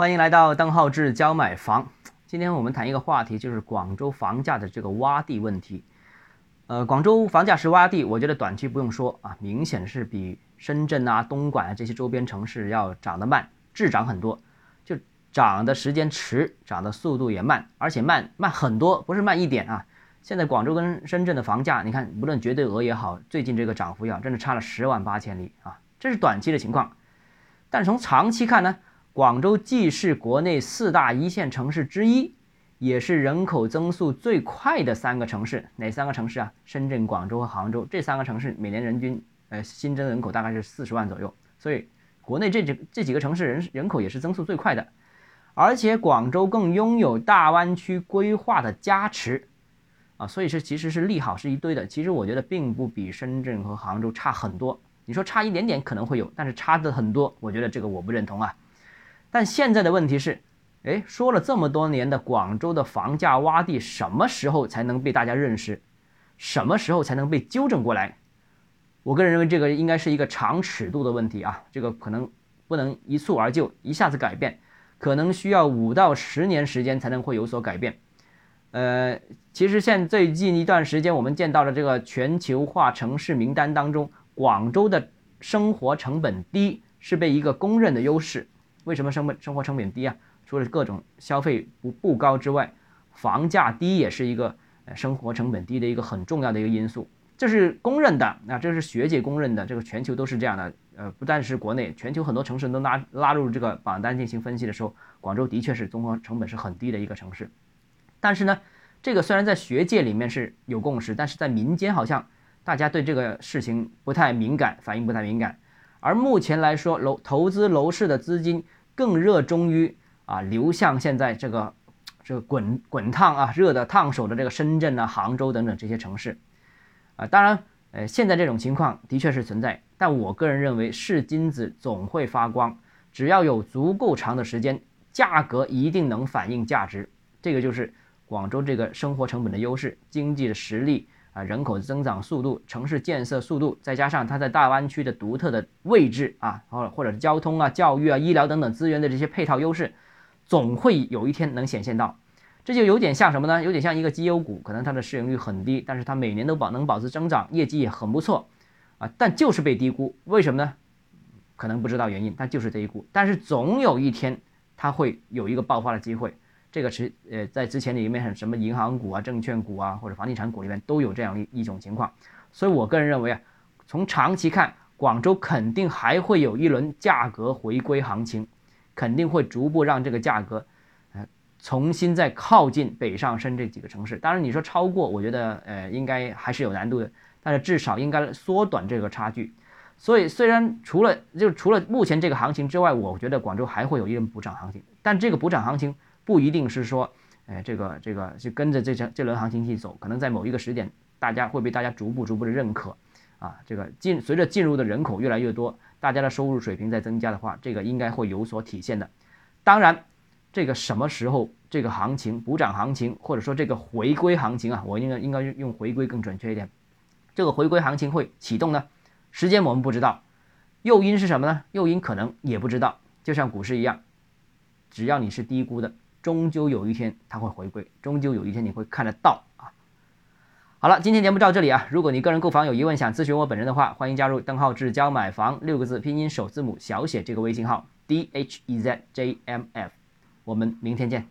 欢迎来到邓浩志教买房。今天我们谈一个话题，就是广州房价的这个洼地问题。呃，广州房价是洼地，我觉得短期不用说啊，明显是比深圳啊、东莞啊这些周边城市要涨得慢，滞涨很多，就涨的时间迟，涨的速度也慢，而且慢慢很多，不是慢一点啊。现在广州跟深圳的房价，你看，无论绝对额也好，最近这个涨幅也好，真的差了十万八千里啊，这是短期的情况。但从长期看呢？广州既是国内四大一线城市之一，也是人口增速最快的三个城市。哪三个城市啊？深圳、广州和杭州这三个城市每年人均呃新增人口大概是四十万左右，所以国内这几这几个城市人人口也是增速最快的。而且广州更拥有大湾区规划的加持啊，所以是其实是利好是一堆的。其实我觉得并不比深圳和杭州差很多。你说差一点点可能会有，但是差的很多，我觉得这个我不认同啊。但现在的问题是，哎，说了这么多年的广州的房价洼地，什么时候才能被大家认识？什么时候才能被纠正过来？我个人认为这个应该是一个长尺度的问题啊，这个可能不能一蹴而就，一下子改变，可能需要五到十年时间才能会有所改变。呃，其实现最近一段时间，我们见到了这个全球化城市名单当中，广州的生活成本低是被一个公认的优势。为什么生本生活成本低啊？除了各种消费不不高之外，房价低也是一个呃生活成本低的一个很重要的一个因素，这是公认的啊，这是学界公认的，这个全球都是这样的。呃，不但是国内，全球很多城市都拉拉入这个榜单进行分析的时候，广州的确是综合成本是很低的一个城市。但是呢，这个虽然在学界里面是有共识，但是在民间好像大家对这个事情不太敏感，反应不太敏感。而目前来说，楼投资楼市的资金更热衷于啊流向现在这个这个滚滚烫啊热的烫手的这个深圳啊、杭州等等这些城市，啊，当然，呃，现在这种情况的确是存在，但我个人认为是金子总会发光，只要有足够长的时间，价格一定能反映价值，这个就是广州这个生活成本的优势、经济的实力。啊，人口增长速度、城市建设速度，再加上它在大湾区的独特的位置啊，或或者是交通啊、教育啊、医疗等等资源的这些配套优势，总会有一天能显现到。这就有点像什么呢？有点像一个绩优股，可能它的市盈率很低，但是它每年都保能保持增长，业绩也很不错啊，但就是被低估。为什么呢？可能不知道原因，但就是低估。但是总有一天它会有一个爆发的机会。这个是呃，在之前里面很什么银行股啊、证券股啊或者房地产股里面都有这样一一种情况，所以我个人认为啊，从长期看，广州肯定还会有一轮价格回归行情，肯定会逐步让这个价格，呃，重新再靠近北上深这几个城市。当然你说超过，我觉得呃应该还是有难度的，但是至少应该缩短这个差距。所以虽然除了就除了目前这个行情之外，我觉得广州还会有一轮补涨行情，但这个补涨行情。不一定是说，哎，这个这个就跟着这这这轮行情去走，可能在某一个时点，大家会被大家逐步逐步的认可，啊，这个进随着进入的人口越来越多，大家的收入水平在增加的话，这个应该会有所体现的。当然，这个什么时候这个行情补涨行情，或者说这个回归行情啊，我应该应该用回归更准确一点，这个回归行情会启动呢？时间我们不知道，诱因是什么呢？诱因可能也不知道，就像股市一样，只要你是低估的。终究有一天它会回归，终究有一天你会看得到啊！好了，今天节目到这里啊。如果你个人购房有疑问，想咨询我本人的话，欢迎加入邓浩志教买房六个字拼音首字母小写这个微信号 d h e z j m f。我们明天见。